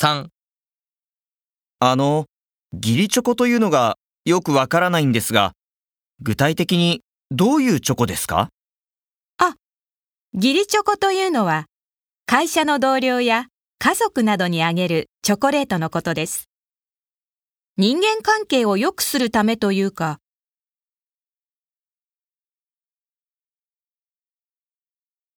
3あの、義理チョコというのがよくわからないんですが、具体的にどういうチョコですか？あ義理チョコというのは、会社の同僚や家族などにあげるチョコレートのことです。人間関係を良くするためというか、